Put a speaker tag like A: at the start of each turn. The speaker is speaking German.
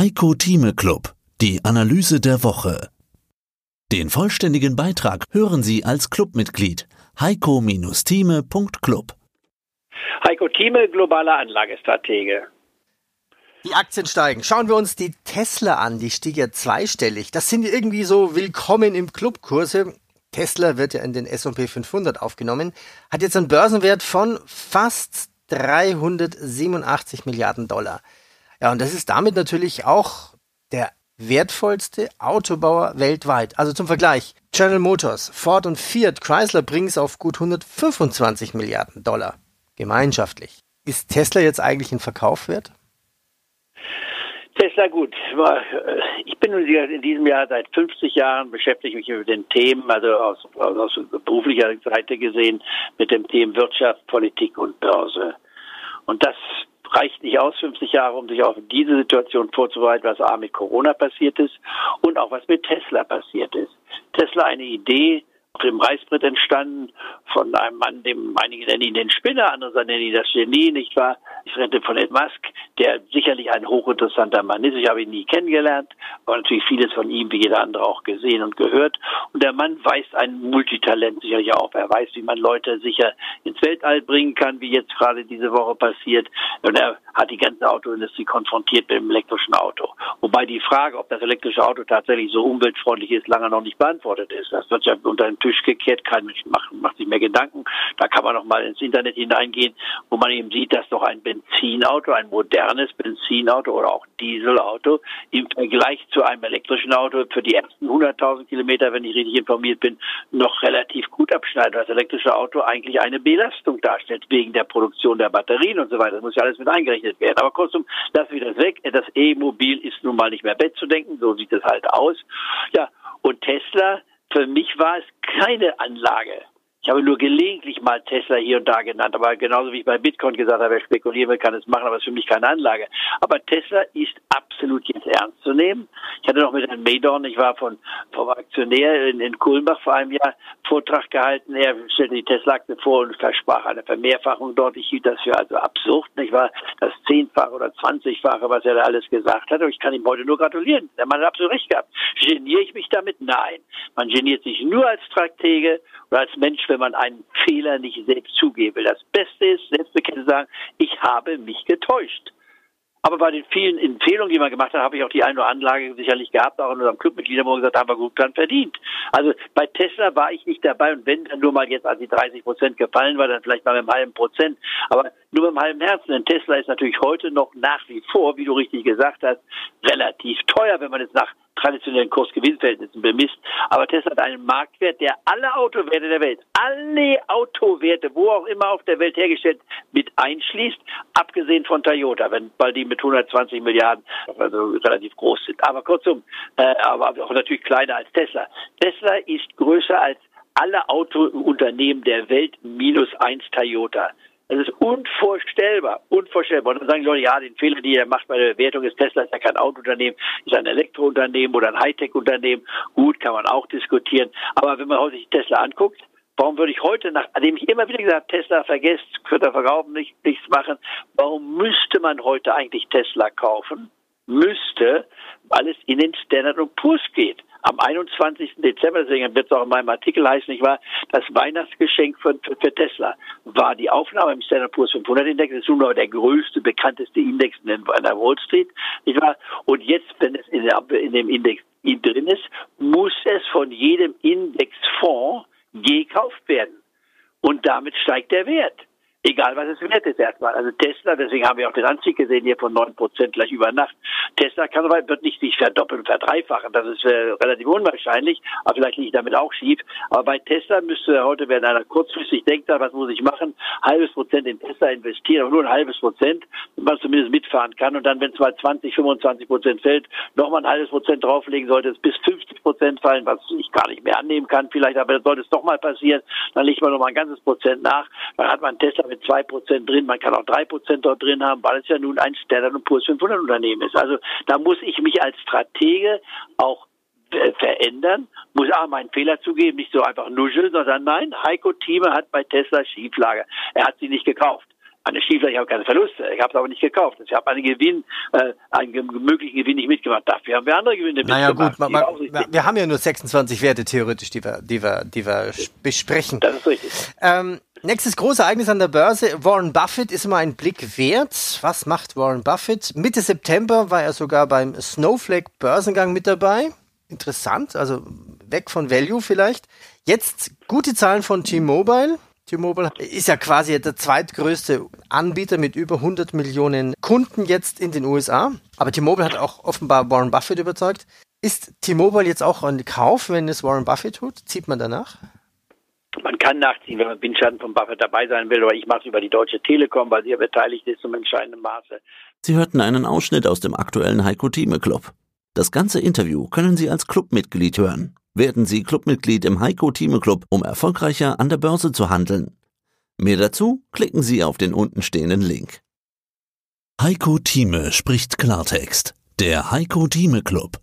A: Heiko Thieme Club, die Analyse der Woche. Den vollständigen Beitrag hören Sie als Clubmitglied heiko-thieme.club.
B: Heiko Thieme, globaler Anlagestratege.
C: Die Aktien steigen. Schauen wir uns die Tesla an. Die stieg ja zweistellig. Das sind irgendwie so willkommen im Clubkurse. Tesla wird ja in den S&P 500 aufgenommen, hat jetzt einen Börsenwert von fast 387 Milliarden Dollar. Ja, und das ist damit natürlich auch der wertvollste Autobauer weltweit. Also zum Vergleich, General Motors, Ford und Fiat Chrysler bringen es auf gut 125 Milliarden Dollar gemeinschaftlich. Ist Tesla jetzt eigentlich ein Verkauf wert?
B: Tesla gut. Ich bin in diesem Jahr seit 50 Jahren beschäftige mich mit den Themen, also aus, aus beruflicher Seite gesehen, mit dem Themen Wirtschaft, Politik und Börse. Und das reicht nicht aus, 50 Jahre, um sich auf diese Situation vorzubereiten, was A mit Corona passiert ist und auch was mit Tesla passiert ist. Tesla eine Idee, im Reißbrett entstanden von einem Mann, dem einige nennen ihn den Spinner, andere nennen ihn das Genie, nicht wahr? Ich rede von Elon Musk, der sicherlich ein hochinteressanter Mann ist. Ich habe ihn nie kennengelernt, aber natürlich vieles von ihm, wie jeder andere, auch gesehen und gehört. Und der Mann weist ein Multitalent sicherlich auf. Er weiß, wie man Leute sicher ins Weltall bringen kann, wie jetzt gerade diese Woche passiert. Und er hat die ganze Autoindustrie konfrontiert mit dem elektrischen Auto. Wobei die Frage, ob das elektrische Auto tatsächlich so umweltfreundlich ist, lange noch nicht beantwortet ist. Das wird ja unter den Tisch gekehrt. Kein Mensch macht, macht sich mehr Gedanken. Da kann man noch mal ins Internet hineingehen, wo man eben sieht, dass doch ein Benzinauto, ein modernes Benzinauto oder auch Dieselauto im Vergleich zu einem elektrischen Auto für die ersten 100.000 Kilometer, wenn ich richtig informiert bin, noch relativ gut abschneidet. Das elektrische Auto eigentlich eine Belastung darstellt wegen der Produktion der Batterien und so weiter. Das muss ja alles mit eingerechnet werden. Aber kurzum, lassen wir das weg. Das E-Mobil ist nun mal nicht mehr Bett zu denken. So sieht es halt aus. Ja, und Tesla für mich war es keine Anlage. Ich habe nur gelegentlich mal Tesla hier und da genannt, aber genauso wie ich bei Bitcoin gesagt habe, wer spekulieren will, kann es machen, aber es ist für mich keine Anlage. Aber Tesla ist absolut jetzt ernst zu nehmen. Ich hatte noch mit Herrn Maydorn, ich war von, vom Aktionär in, in Kulmbach vor einem Jahr Vortrag gehalten. Er stellte die Tesla-Aktie vor und versprach eine Vermehrfachung dort. Ich hielt das für also absurd, nicht wahr? Das zehnfache oder zwanzigfache, was er da alles gesagt hat. Und ich kann ihm heute nur gratulieren. Der Mann hat absolut recht gehabt. Geniere ich mich damit? Nein. Man geniert sich nur als Stratege oder als Mensch, wenn man einen Fehler nicht selbst zugeben will. Das Beste ist, selbstbekennt sagen, ich habe mich getäuscht. Aber bei den vielen Empfehlungen, die man gemacht hat, habe ich auch die eine oder Anlage sicherlich gehabt, auch in unserem Clubmitglieder, wo gesagt haben wir gut dran verdient. Also bei Tesla war ich nicht dabei und wenn dann nur mal jetzt, als die 30 Prozent gefallen war, dann vielleicht mal mit einem halben Prozent. Aber nur mit einem halben Herzen, denn Tesla ist natürlich heute noch nach wie vor, wie du richtig gesagt hast, relativ teuer, wenn man es nach traditionellen Kurs-Gewinn-Verhältnissen bemisst. Aber Tesla hat einen Marktwert, der alle Autowerte der Welt, alle Autowerte, wo auch immer auf der Welt hergestellt, mit einschließt, abgesehen von Toyota, wenn, weil die mit 120 Milliarden also relativ groß sind. Aber kurzum, äh, aber auch natürlich kleiner als Tesla. Tesla ist größer als alle Autounternehmen der Welt minus eins Toyota. Das ist unvorstellbar, unvorstellbar. Und dann sagen die Leute, ja, den Fehler, den er macht bei der Bewertung ist Tesla ist ja kein Autounternehmen, ist ein Elektrounternehmen oder ein Hightech-Unternehmen. Gut, kann man auch diskutieren. Aber wenn man sich Tesla anguckt, Warum würde ich heute, nachdem ich immer wieder gesagt habe, Tesla vergesst, könnt ihr verkaufen, nicht, nichts machen, warum müsste man heute eigentlich Tesla kaufen? Müsste, weil es in den Standard Poor's geht am 21. Dezember, deswegen wird es auch in meinem Artikel heißen, nicht wahr, das Weihnachtsgeschenk für, für, Tesla war die Aufnahme im Standard Poor's 500 Index, das ist nun mal der größte, bekannteste Index in der Wall Street, nicht wahr? Und jetzt, wenn es in, in dem Index drin ist, muss es von jedem Indexfonds gekauft werden. Und damit steigt der Wert. Egal, was es wert ist erstmal. Also Tesla, deswegen haben wir auch den Anstieg gesehen hier von neun Prozent gleich über Nacht. Tesla kann aber, wird nicht sich verdoppeln, verdreifachen. Das ist äh, relativ unwahrscheinlich. Aber vielleicht liege ich damit auch schief. Aber bei Tesla müsste heute, wenn einer kurzfristig denkt, was muss ich machen, halbes Prozent in Tesla investieren, aber nur ein halbes Prozent, wenn man zumindest mitfahren kann. Und dann, wenn es mal 20, 25 Prozent fällt, nochmal ein halbes Prozent drauflegen, sollte es bis 50 Prozent fallen, was ich gar nicht mehr annehmen kann vielleicht. Aber dann sollte es doch mal passieren, dann legt man nochmal ein ganzes Prozent nach. Dann hat man Tesla mit zwei Prozent drin, man kann auch drei Prozent dort drin haben, weil es ja nun ein Standard Poor's 500 Unternehmen ist. Also da muss ich mich als Stratege auch verändern, muss auch meinen Fehler zugeben, nicht so einfach nuscheln, sondern nein, Heiko Thieme hat bei Tesla Schieflage. Er hat sie nicht gekauft. Meine Stiefel, ich habe keine Verluste. Ich habe es aber nicht gekauft. Ich habe einen Gewinn, äh, einen möglichen Gewinn nicht mitgemacht. Dafür haben wir andere Gewinne
C: naja, mitgemacht. Naja gut, man, wir haben ja nur 26 Werte theoretisch, die wir, die wir, die wir besprechen.
B: Das ist richtig.
C: Ähm, nächstes große Ereignis an der Börse. Warren Buffett ist immer ein Blick wert. Was macht Warren Buffett? Mitte September war er sogar beim Snowflake Börsengang mit dabei. Interessant, also weg von Value vielleicht. Jetzt gute Zahlen von T-Mobile. T-Mobile ist ja quasi der zweitgrößte Anbieter mit über 100 Millionen Kunden jetzt in den USA. Aber T-Mobile hat auch offenbar Warren Buffett überzeugt. Ist T-Mobile jetzt auch ein Kauf, wenn es Warren Buffett tut? Zieht man danach?
B: Man kann nachziehen, wenn man Windschatten von Buffett dabei sein will, aber ich mache es über die Deutsche Telekom, weil sie ja beteiligt ist zum entscheidenden Maße.
A: Sie hörten einen Ausschnitt aus dem aktuellen Heiko Thieme Club. Das ganze Interview können Sie als Clubmitglied hören. Werden Sie Clubmitglied im Heiko Thieme Club, um erfolgreicher an der Börse zu handeln. Mehr dazu klicken Sie auf den untenstehenden Link. Heiko Thieme spricht Klartext. Der Heiko Thieme Club.